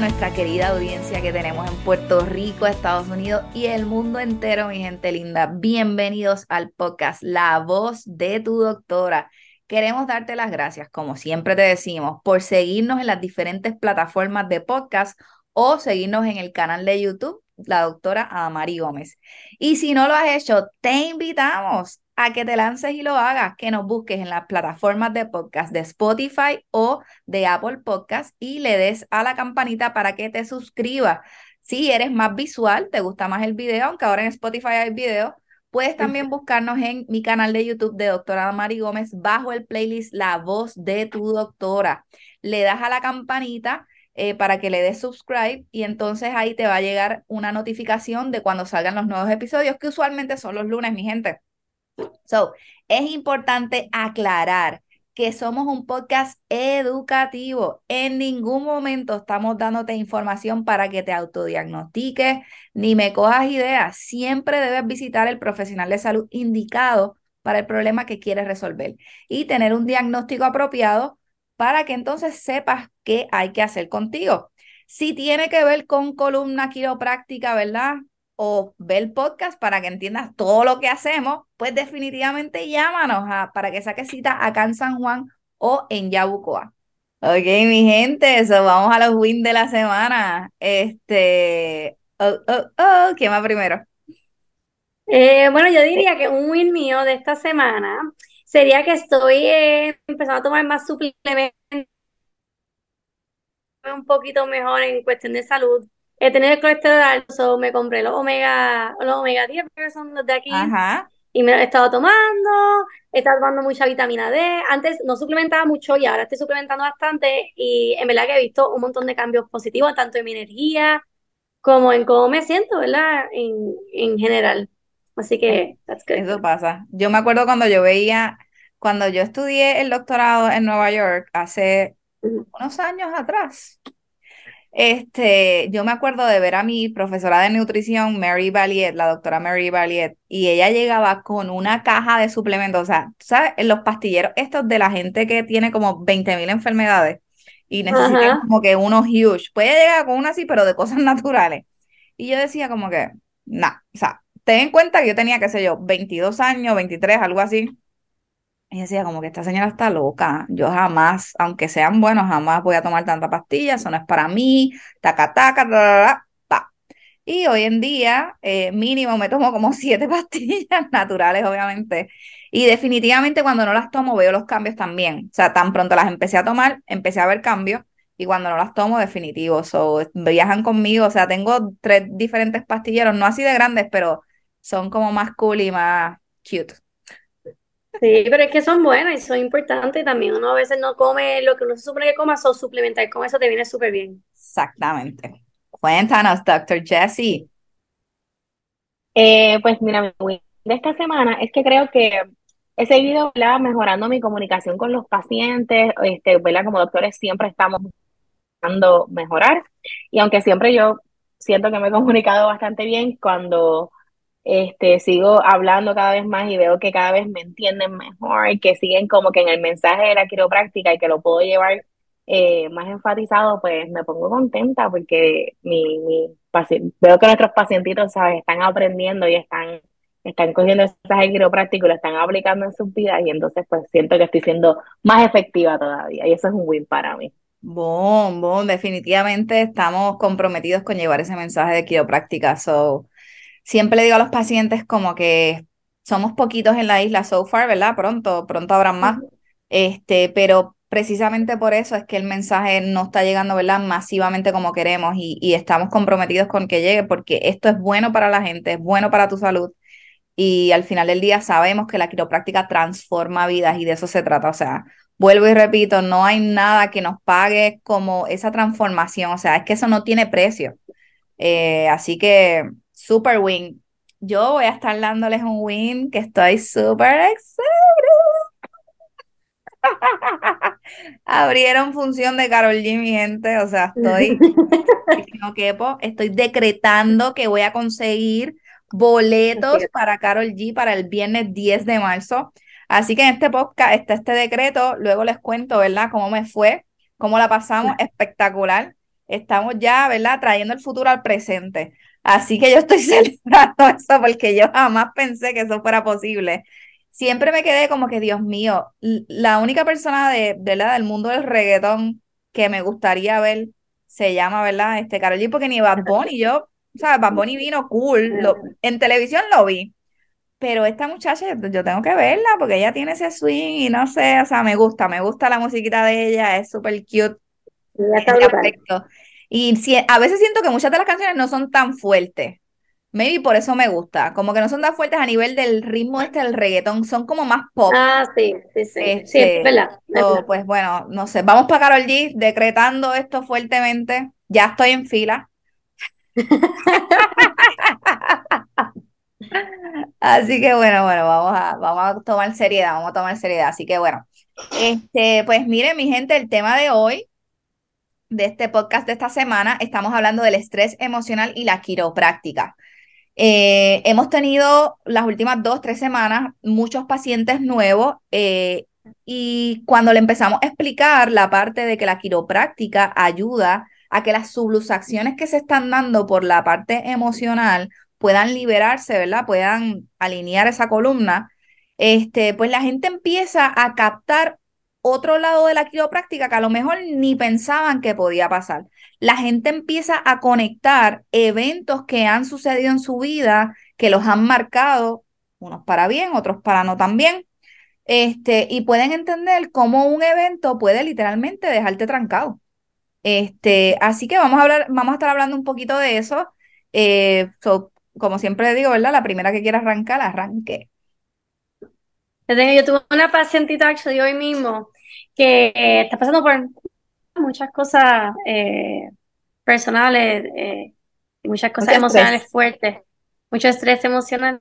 nuestra querida audiencia que tenemos en Puerto Rico, Estados Unidos y el mundo entero, mi gente linda. Bienvenidos al podcast La voz de tu doctora. Queremos darte las gracias, como siempre te decimos, por seguirnos en las diferentes plataformas de podcast o seguirnos en el canal de YouTube, la doctora Amari Gómez. Y si no lo has hecho, te invitamos a que te lances y lo hagas, que nos busques en las plataformas de podcast de Spotify o de Apple Podcast y le des a la campanita para que te suscribas. Si eres más visual, te gusta más el video, aunque ahora en Spotify hay video, puedes también buscarnos en mi canal de YouTube de doctora Mari Gómez bajo el playlist La voz de tu doctora. Le das a la campanita eh, para que le des subscribe y entonces ahí te va a llegar una notificación de cuando salgan los nuevos episodios, que usualmente son los lunes, mi gente. So, es importante aclarar que somos un podcast educativo. En ningún momento estamos dándote información para que te autodiagnostiques ni me cojas ideas. Siempre debes visitar el profesional de salud indicado para el problema que quieres resolver y tener un diagnóstico apropiado para que entonces sepas qué hay que hacer contigo. Si tiene que ver con columna quiropráctica, ¿verdad? o ver podcast para que entiendas todo lo que hacemos, pues definitivamente llámanos a, para que saques cita acá en San Juan o en Yabucoa. Ok, mi gente, eso, vamos a los wins de la semana. Este, oh, oh, oh, ¿quién va primero? Eh, bueno, yo diría que un win mío de esta semana sería que estoy eh, empezando a tomar más suplementos un poquito mejor en cuestión de salud he tenido el colesterol alto, me compré los omega, los omega 10, que son los de aquí, y me he estado tomando, he estado tomando mucha vitamina D. Antes no suplementaba mucho y ahora estoy suplementando bastante y en verdad que he visto un montón de cambios positivos, tanto en mi energía como en cómo me siento, ¿verdad? En, en general. Así que, that's good. Eso pasa. Yo me acuerdo cuando yo veía, cuando yo estudié el doctorado en Nueva York hace unos años atrás, este, yo me acuerdo de ver a mi profesora de nutrición, Mary Valiet, la doctora Mary Valiet, y ella llegaba con una caja de suplementos, o sea, ¿sabes? Los pastilleros estos de la gente que tiene como 20 mil enfermedades y necesitan como que unos huge, puede llegar con una así, pero de cosas naturales. Y yo decía como que, no, o sea, ten en cuenta que yo tenía, qué sé yo, 22 años, 23, algo así. Y decía, como que esta señora está loca. Yo jamás, aunque sean buenos, jamás voy a tomar tanta pastilla. Eso no es para mí. Taca, taca, ta, ta, Y hoy en día, eh, mínimo, me tomo como siete pastillas naturales, obviamente. Y definitivamente cuando no las tomo, veo los cambios también. O sea, tan pronto las empecé a tomar, empecé a ver cambios. Y cuando no las tomo, definitivo. So, viajan conmigo. O sea, tengo tres diferentes pastilleros, no así de grandes, pero son como más cool y más cute. Sí, pero es que son buenas y son importantes también. Uno a veces no come lo que uno se supone que coma, son suplementar con eso te viene súper bien. Exactamente. Cuéntanos, doctor Jesse. Eh, pues mira, de esta semana es que creo que he seguido mejorando mi comunicación con los pacientes. Este, ¿verdad? Como doctores siempre estamos buscando mejorar. Y aunque siempre yo siento que me he comunicado bastante bien, cuando este, sigo hablando cada vez más y veo que cada vez me entienden mejor, que siguen como que en el mensaje de la quiropráctica y que lo puedo llevar eh, más enfatizado, pues me pongo contenta porque mi, mi veo que nuestros pacientitos, ¿sabes? Están aprendiendo y están, están cogiendo el mensaje quiropráctico y lo están aplicando en sus vidas y entonces pues siento que estoy siendo más efectiva todavía y eso es un win para mí. Boom, boom, definitivamente estamos comprometidos con llevar ese mensaje de quiropráctica, so siempre le digo a los pacientes como que somos poquitos en la isla so far, ¿verdad? Pronto, pronto habrán más. Este, pero precisamente por eso es que el mensaje no está llegando, ¿verdad? Masivamente como queremos y, y estamos comprometidos con que llegue porque esto es bueno para la gente, es bueno para tu salud y al final del día sabemos que la quiropráctica transforma vidas y de eso se trata. O sea, vuelvo y repito, no hay nada que nos pague como esa transformación. O sea, es que eso no tiene precio. Eh, así que super win. Yo voy a estar dándoles un win que estoy súper excited. Abrieron función de Carol G, mi gente. O sea, estoy, no quepo, estoy decretando que voy a conseguir boletos para Carol G para el viernes 10 de marzo. Así que en este podcast está este decreto. Luego les cuento, ¿verdad?, cómo me fue. ¿Cómo la pasamos? Espectacular. Estamos ya, ¿verdad? Trayendo el futuro al presente. Así que yo estoy celebrando eso porque yo jamás pensé que eso fuera posible. Siempre me quedé como que, Dios mío, la única persona de, ¿verdad? del mundo del reggaetón que me gustaría ver se llama, ¿verdad? Este Karol G, porque ni Bad Bunny, yo, o sea, Bad Bunny vino cool, en televisión lo vi, pero esta muchacha yo tengo que verla porque ella tiene ese swing y no sé, o sea, me gusta, me gusta la musiquita de ella, es súper cute. Y si, a veces siento que muchas de las canciones no son tan fuertes. Maybe por eso me gusta. Como que no son tan fuertes a nivel del ritmo este del reggaetón, son como más pop. Ah, sí, sí, sí. sí, es este, verdad. pues bueno, no sé. Vamos para Carol G, decretando esto fuertemente. Ya estoy en fila. Así que bueno, bueno, vamos a, vamos a tomar seriedad, vamos a tomar seriedad. Así que bueno, este, pues miren, mi gente, el tema de hoy de este podcast de esta semana estamos hablando del estrés emocional y la quiropráctica. Eh, hemos tenido las últimas dos, tres semanas muchos pacientes nuevos eh, y cuando le empezamos a explicar la parte de que la quiropráctica ayuda a que las subluxaciones que se están dando por la parte emocional puedan liberarse, ¿verdad? Puedan alinear esa columna, este, pues la gente empieza a captar otro lado de la quiropráctica que a lo mejor ni pensaban que podía pasar. La gente empieza a conectar eventos que han sucedido en su vida, que los han marcado, unos para bien, otros para no tan bien, este, y pueden entender cómo un evento puede literalmente dejarte trancado. Este, así que vamos a hablar, vamos a estar hablando un poquito de eso. Eh, como siempre digo, ¿verdad? La primera que quiera arrancar, arranque. Yo tuve una pacientita actually hoy mismo que eh, está pasando por muchas cosas eh, personales eh, y muchas cosas emocionales fuertes, mucho estrés emocional.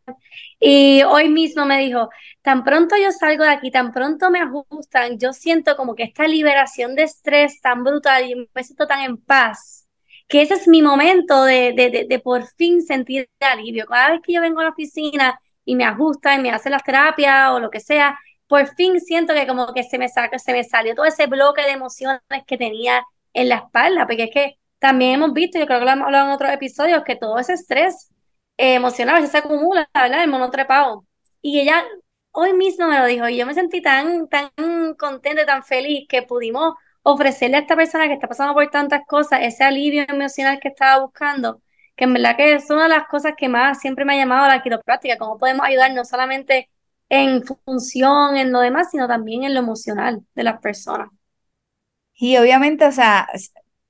Y hoy mismo me dijo, tan pronto yo salgo de aquí, tan pronto me ajustan, yo siento como que esta liberación de estrés tan brutal y me siento tan en paz que ese es mi momento de, de, de, por fin sentir alivio. Cada vez que yo vengo a la oficina y me ajusta y me hace las terapias o lo que sea, por fin siento que como que se me saca, se me salió todo ese bloque de emociones que tenía en la espalda, porque es que también hemos visto, yo creo que lo hemos hablado en otros episodios, que todo ese estrés eh, emocional se acumula, ¿verdad? El monotrepado. Y ella hoy mismo me lo dijo y yo me sentí tan, tan contenta, tan feliz que pudimos ofrecerle a esta persona que está pasando por tantas cosas ese alivio emocional que estaba buscando, que en verdad que es una de las cosas que más siempre me ha llamado la quiropráctica, cómo podemos ayudar no solamente en función, en lo demás, sino también en lo emocional de las personas. Y obviamente, o sea,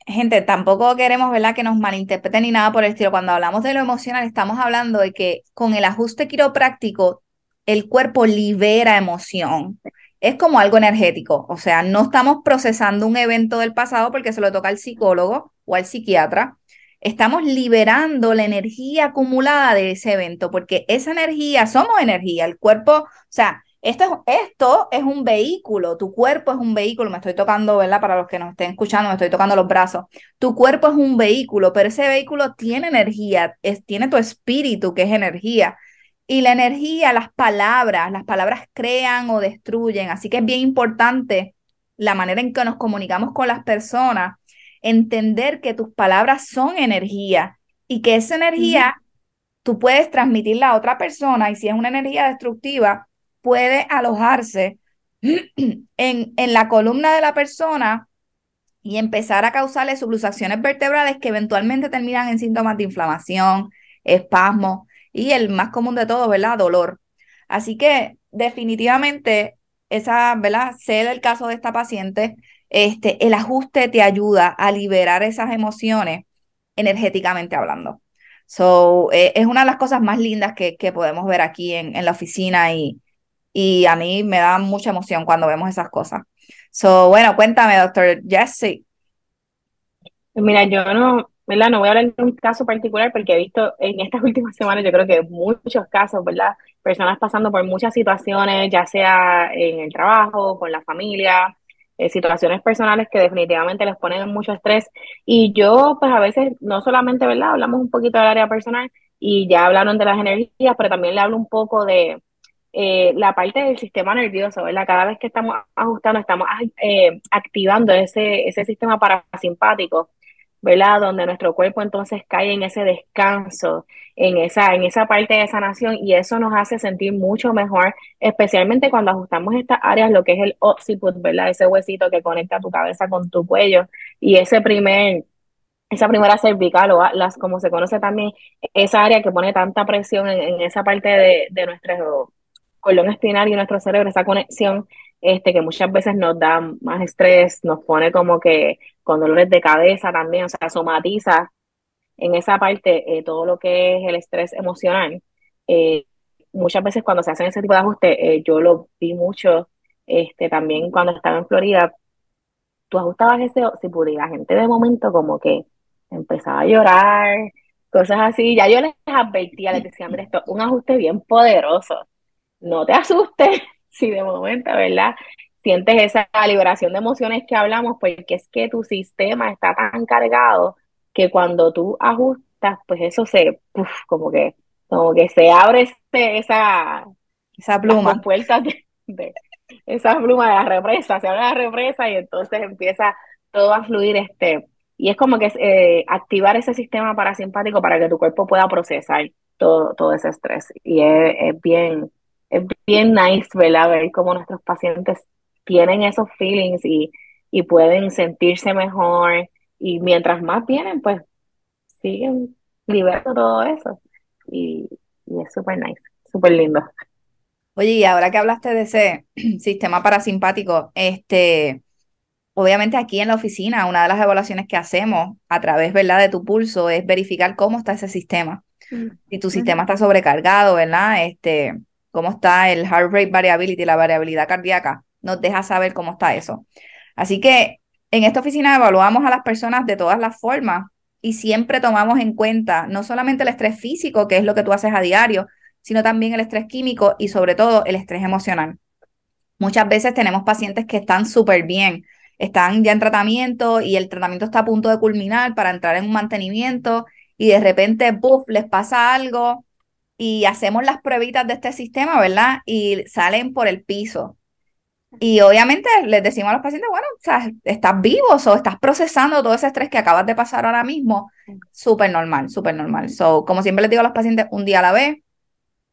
gente, tampoco queremos, ¿verdad?, que nos malinterpreten ni nada por el estilo. Cuando hablamos de lo emocional, estamos hablando de que con el ajuste quiropráctico, el cuerpo libera emoción es como algo energético, o sea, no estamos procesando un evento del pasado porque se lo toca al psicólogo o al psiquiatra, estamos liberando la energía acumulada de ese evento, porque esa energía, somos energía, el cuerpo, o sea, esto es, esto es un vehículo, tu cuerpo es un vehículo, me estoy tocando, ¿verdad? Para los que nos estén escuchando, me estoy tocando los brazos. Tu cuerpo es un vehículo, pero ese vehículo tiene energía, es, tiene tu espíritu, que es energía. Y la energía, las palabras, las palabras crean o destruyen. Así que es bien importante la manera en que nos comunicamos con las personas, entender que tus palabras son energía y que esa energía tú puedes transmitirla a otra persona y si es una energía destructiva, puede alojarse en, en la columna de la persona y empezar a causarle subluxaciones vertebrales que eventualmente terminan en síntomas de inflamación, espasmo y el más común de todo, ¿verdad? Dolor. Así que definitivamente esa, ¿verdad? Ser el caso de esta paciente, este, el ajuste te ayuda a liberar esas emociones energéticamente hablando. So, eh, es una de las cosas más lindas que, que podemos ver aquí en, en, la oficina y, y a mí me da mucha emoción cuando vemos esas cosas. So, bueno, cuéntame, doctor Jesse. Mira, yo no, ¿verdad? No voy a hablar de un caso particular porque he visto en estas últimas semanas, yo creo que muchos casos, ¿verdad? Personas pasando por muchas situaciones, ya sea en el trabajo, con la familia, eh, situaciones personales que definitivamente les ponen mucho estrés. Y yo, pues a veces, no solamente, ¿verdad? Hablamos un poquito del área personal y ya hablaron de las energías, pero también le hablo un poco de, eh, la parte del sistema nervioso, ¿verdad? Cada vez que estamos ajustando, estamos eh, activando ese, ese sistema parasimpático, ¿verdad? Donde nuestro cuerpo entonces cae en ese descanso, en esa, en esa parte de sanación y eso nos hace sentir mucho mejor, especialmente cuando ajustamos estas áreas, lo que es el occiput, ¿verdad? Ese huesito que conecta tu cabeza con tu cuello y ese primer esa primera cervical o las como se conoce también, esa área que pone tanta presión en, esa parte de, de nuestro colon espinal y nuestro cerebro, esa conexión este, que muchas veces nos da más estrés, nos pone como que con dolores de cabeza también, o sea, somatiza en esa parte eh, todo lo que es el estrés emocional. Eh, muchas veces cuando se hacen ese tipo de ajustes, eh, yo lo vi mucho este, también cuando estaba en Florida, tú ajustabas ese si la gente de momento como que empezaba a llorar, cosas así. Ya yo les advertía, les decía, mira, esto es un ajuste bien poderoso. No te asustes si de momento, ¿verdad? Sientes esa liberación de emociones que hablamos, porque es que tu sistema está tan cargado que cuando tú ajustas, pues eso se, como que, como que se abre esa, esa pluma. Puertas de, esa pluma de la represa, se abre la represa y entonces empieza todo a fluir este y es como que eh, activar ese sistema parasimpático para que tu cuerpo pueda procesar todo, todo ese estrés. Y es, bien, es bien nice, ¿verdad? Ver cómo nuestros pacientes tienen esos feelings y, y pueden sentirse mejor. Y mientras más vienen, pues siguen liberando todo eso. Y, y es súper nice, súper lindo. Oye, y ahora que hablaste de ese sistema parasimpático, este, Obviamente aquí en la oficina, una de las evaluaciones que hacemos a través, ¿verdad?, de tu pulso es verificar cómo está ese sistema. Mm. Si tu sistema está sobrecargado, ¿verdad? Este, cómo está el heart rate variability, la variabilidad cardíaca, nos deja saber cómo está eso. Así que en esta oficina evaluamos a las personas de todas las formas y siempre tomamos en cuenta no solamente el estrés físico, que es lo que tú haces a diario, sino también el estrés químico y sobre todo el estrés emocional. Muchas veces tenemos pacientes que están súper bien, están ya en tratamiento y el tratamiento está a punto de culminar para entrar en un mantenimiento y de repente, ¡buf!, les pasa algo y hacemos las pruebitas de este sistema, ¿verdad? Y salen por el piso. Y obviamente les decimos a los pacientes, bueno, o sea, estás vivo o estás procesando todo ese estrés que acabas de pasar ahora mismo. Súper normal, súper normal. So, como siempre les digo a los pacientes, un día a la vez,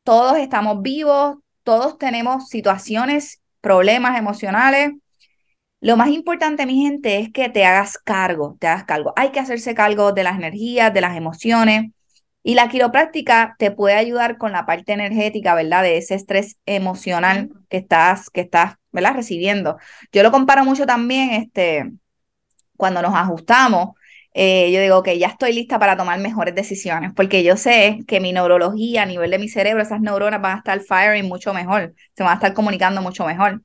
todos estamos vivos, todos tenemos situaciones, problemas emocionales, lo más importante, mi gente, es que te hagas cargo, te hagas cargo. Hay que hacerse cargo de las energías, de las emociones. Y la quiropráctica te puede ayudar con la parte energética, ¿verdad? De ese estrés emocional que estás, que estás, ¿verdad? Recibiendo. Yo lo comparo mucho también, este, cuando nos ajustamos, eh, yo digo que ya estoy lista para tomar mejores decisiones, porque yo sé que mi neurología a nivel de mi cerebro, esas neuronas van a estar firing mucho mejor, se van a estar comunicando mucho mejor.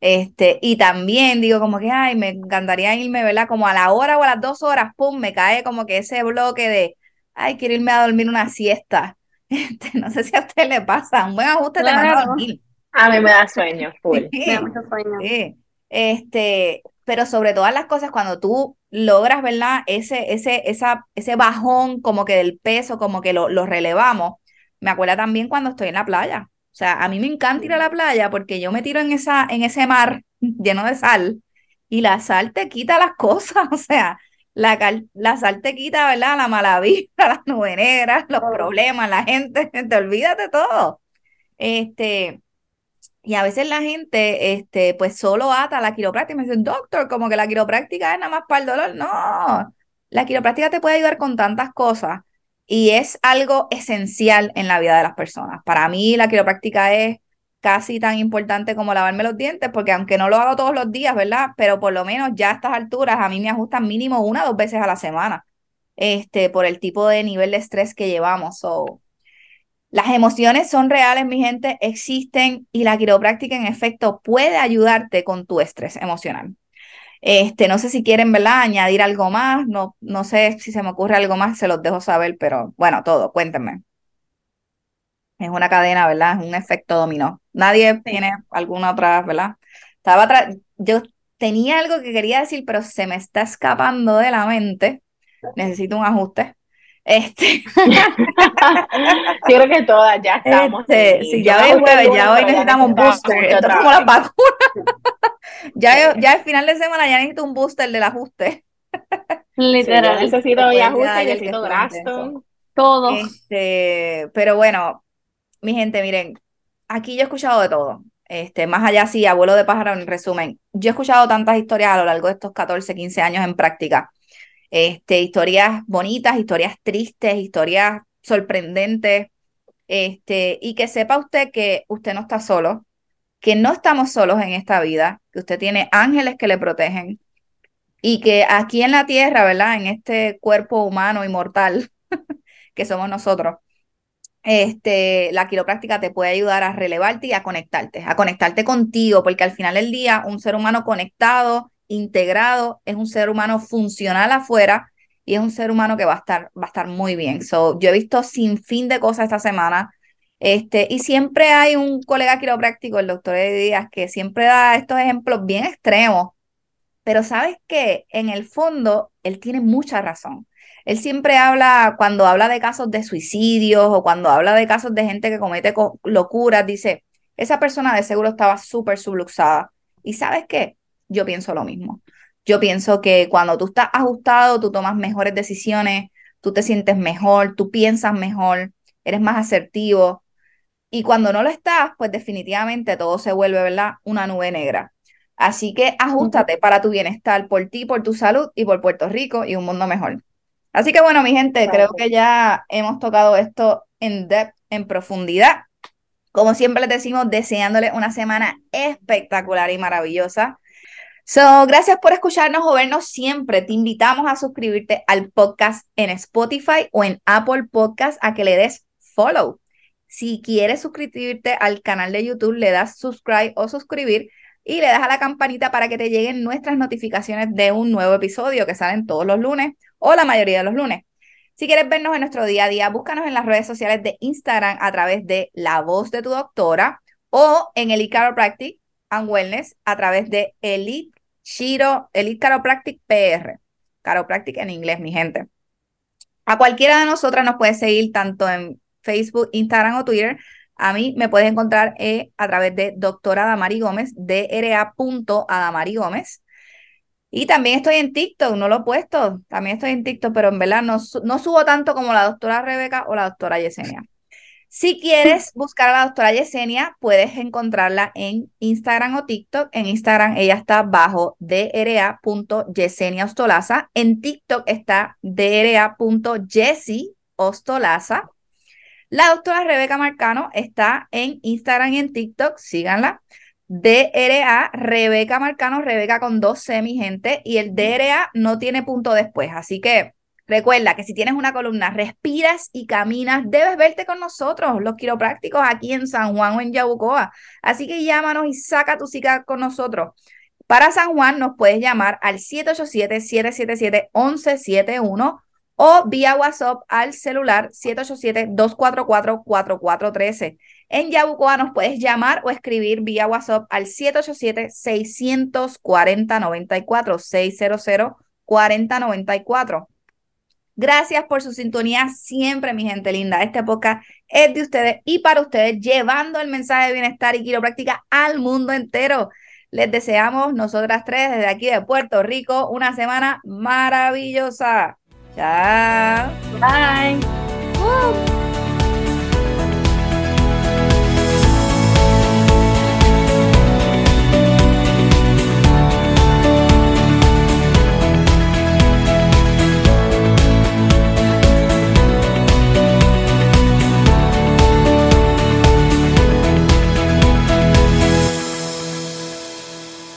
Este, y también digo como que, ay, me encantaría irme, ¿verdad? Como a la hora o a las dos horas, pum, me cae como que ese bloque de, ay, quiero irme a dormir una siesta. Este, no sé si a usted le pasa, un buen ajuste te manda a dormir. A mí me da sueño, full. me da mucho sueño. Sí. Este, pero sobre todas las cosas, cuando tú logras, ¿verdad? Ese, ese, esa, ese bajón como que del peso, como que lo, lo relevamos. Me acuerda también cuando estoy en la playa. O sea, a mí me encanta ir a la playa porque yo me tiro en, esa, en ese mar lleno de sal y la sal te quita las cosas, o sea, la, la sal te quita, ¿verdad? La mala vista, las nubes negras, los problemas, la gente, te olvidas de todo. Este, y a veces la gente, este, pues solo ata la quiropráctica y me dicen, doctor, como que la quiropráctica es nada más para el dolor. No, la quiropráctica te puede ayudar con tantas cosas y es algo esencial en la vida de las personas. Para mí la quiropráctica es casi tan importante como lavarme los dientes, porque aunque no lo hago todos los días, ¿verdad? Pero por lo menos ya a estas alturas a mí me ajustan mínimo una o dos veces a la semana, este, por el tipo de nivel de estrés que llevamos. So, las emociones son reales, mi gente, existen y la quiropráctica en efecto puede ayudarte con tu estrés emocional. Este, no sé si quieren, ¿verdad? Añadir algo más. No, no sé si se me ocurre algo más, se los dejo saber, pero bueno, todo, cuéntenme. Es una cadena, ¿verdad? Es un efecto dominó. Nadie tiene alguna otra, ¿verdad? Estaba yo tenía algo que quería decir, pero se me está escapando de la mente. Necesito un ajuste. Este. Yo creo que todas ya estamos. Este, sí, ya hoy jueves, ya hoy necesitamos un booster. Esto es como la vacuna. ya, ya al final de semana ya necesito un booster del ajuste. Literal. Sí, necesito ya ajuste, necesito Graston. Todo. Este, pero bueno, mi gente, miren, aquí yo he escuchado de todo. Este, más allá, sí, abuelo de pájaro, en resumen, yo he escuchado tantas historias a lo largo de estos 14, 15 años en práctica este, historias bonitas, historias tristes, historias sorprendentes, este, y que sepa usted que usted no está solo, que no estamos solos en esta vida, que usted tiene ángeles que le protegen y que aquí en la tierra, ¿verdad? En este cuerpo humano y mortal que somos nosotros, este, la quiropráctica te puede ayudar a relevarte y a conectarte, a conectarte contigo, porque al final del día un ser humano conectado integrado, es un ser humano funcional afuera y es un ser humano que va a estar, va a estar muy bien. So, yo he visto sin fin de cosas esta semana. Este, y siempre hay un colega quiropráctico, el doctor Eddie Díaz, que siempre da estos ejemplos bien extremos. Pero sabes que en el fondo él tiene mucha razón. Él siempre habla, cuando habla de casos de suicidios o cuando habla de casos de gente que comete locuras, dice, esa persona de seguro estaba súper subluxada. ¿Y sabes qué? yo pienso lo mismo. Yo pienso que cuando tú estás ajustado, tú tomas mejores decisiones, tú te sientes mejor, tú piensas mejor, eres más asertivo. Y cuando no lo estás, pues definitivamente todo se vuelve, ¿verdad? Una nube negra. Así que ajustate para tu bienestar, por ti, por tu salud y por Puerto Rico y un mundo mejor. Así que bueno, mi gente, creo que ya hemos tocado esto en depth, en profundidad. Como siempre les decimos, deseándole una semana espectacular y maravillosa. So, gracias por escucharnos o vernos siempre. Te invitamos a suscribirte al podcast en Spotify o en Apple Podcast a que le des follow. Si quieres suscribirte al canal de YouTube, le das subscribe o suscribir y le das a la campanita para que te lleguen nuestras notificaciones de un nuevo episodio que salen todos los lunes o la mayoría de los lunes. Si quieres vernos en nuestro día a día, búscanos en las redes sociales de Instagram a través de La Voz de tu Doctora o en el Chiropractic and Wellness a través de Elite Shiro, Elite Chiropractic PR. Chiropractic en inglés, mi gente. A cualquiera de nosotras nos puede seguir tanto en Facebook, Instagram o Twitter. A mí me puedes encontrar eh, a través de doctora Adamari Gómez, dra.adamari Gómez. Y también estoy en TikTok, no lo he puesto, también estoy en TikTok, pero en verdad no, no subo tanto como la doctora Rebeca o la doctora Yesenia. Si quieres buscar a la doctora Yesenia, puedes encontrarla en Instagram o TikTok. En Instagram ella está bajo dra.yesenia En TikTok está dra.jessy.ostolaza. La doctora Rebeca Marcano está en Instagram y en TikTok. Síganla. DRA Rebeca Marcano, Rebeca con dos C, mi gente. Y el DRA no tiene punto después. Así que Recuerda que si tienes una columna, respiras y caminas, debes verte con nosotros, los quiroprácticos, aquí en San Juan o en Yabucoa. Así que llámanos y saca tu cita con nosotros. Para San Juan nos puedes llamar al 787-777-1171 o vía WhatsApp al celular 787-244-4413. En Yabucoa nos puedes llamar o escribir vía WhatsApp al 787-640-94, 600-4094. Gracias por su sintonía siempre, mi gente linda. Esta época es de ustedes y para ustedes, llevando el mensaje de bienestar y quiropráctica al mundo entero. Les deseamos, nosotras tres, desde aquí de Puerto Rico, una semana maravillosa. Chao. Bye.